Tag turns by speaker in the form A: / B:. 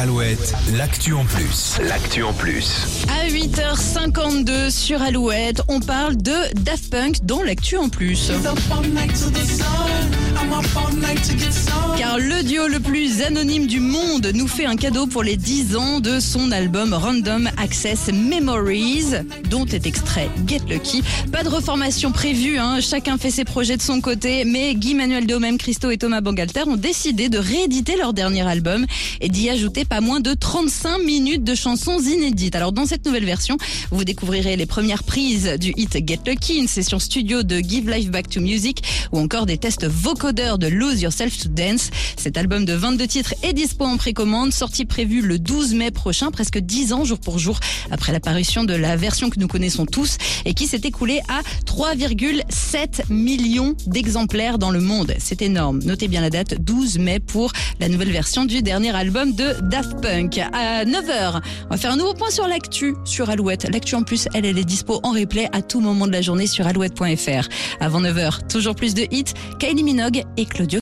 A: Alouette, l'actu en plus.
B: L'actu en plus.
C: À 8h52 sur Alouette, on parle de Daft Punk dans l'actu en plus. Le duo le plus anonyme du monde nous fait un cadeau pour les 10 ans de son album Random Access Memories, dont est extrait Get Lucky. Pas de reformation prévue, hein. chacun fait ses projets de son côté, mais Guy Manuel Domem, Christo et Thomas Bangalter ont décidé de rééditer leur dernier album et d'y ajouter pas moins de 35 minutes de chansons inédites. Alors dans cette nouvelle version, vous découvrirez les premières prises du hit Get Lucky, une session studio de Give Life Back to Music ou encore des tests vocodeurs de Lose Yourself to Dance. Cet album de 22 titres est dispo en précommande, sortie prévue le 12 mai prochain, presque 10 ans jour pour jour après l'apparition de la version que nous connaissons tous et qui s'est écoulée à 3,7 millions d'exemplaires dans le monde. C'est énorme. Notez bien la date, 12 mai pour la nouvelle version du dernier album de Daft Punk. À 9h, on va faire un nouveau point sur l'actu sur Alouette. L'actu en plus, elle, est dispo en replay à tout moment de la journée sur alouette.fr. Avant 9h, toujours plus de hits, Kylie Minogue et Claudio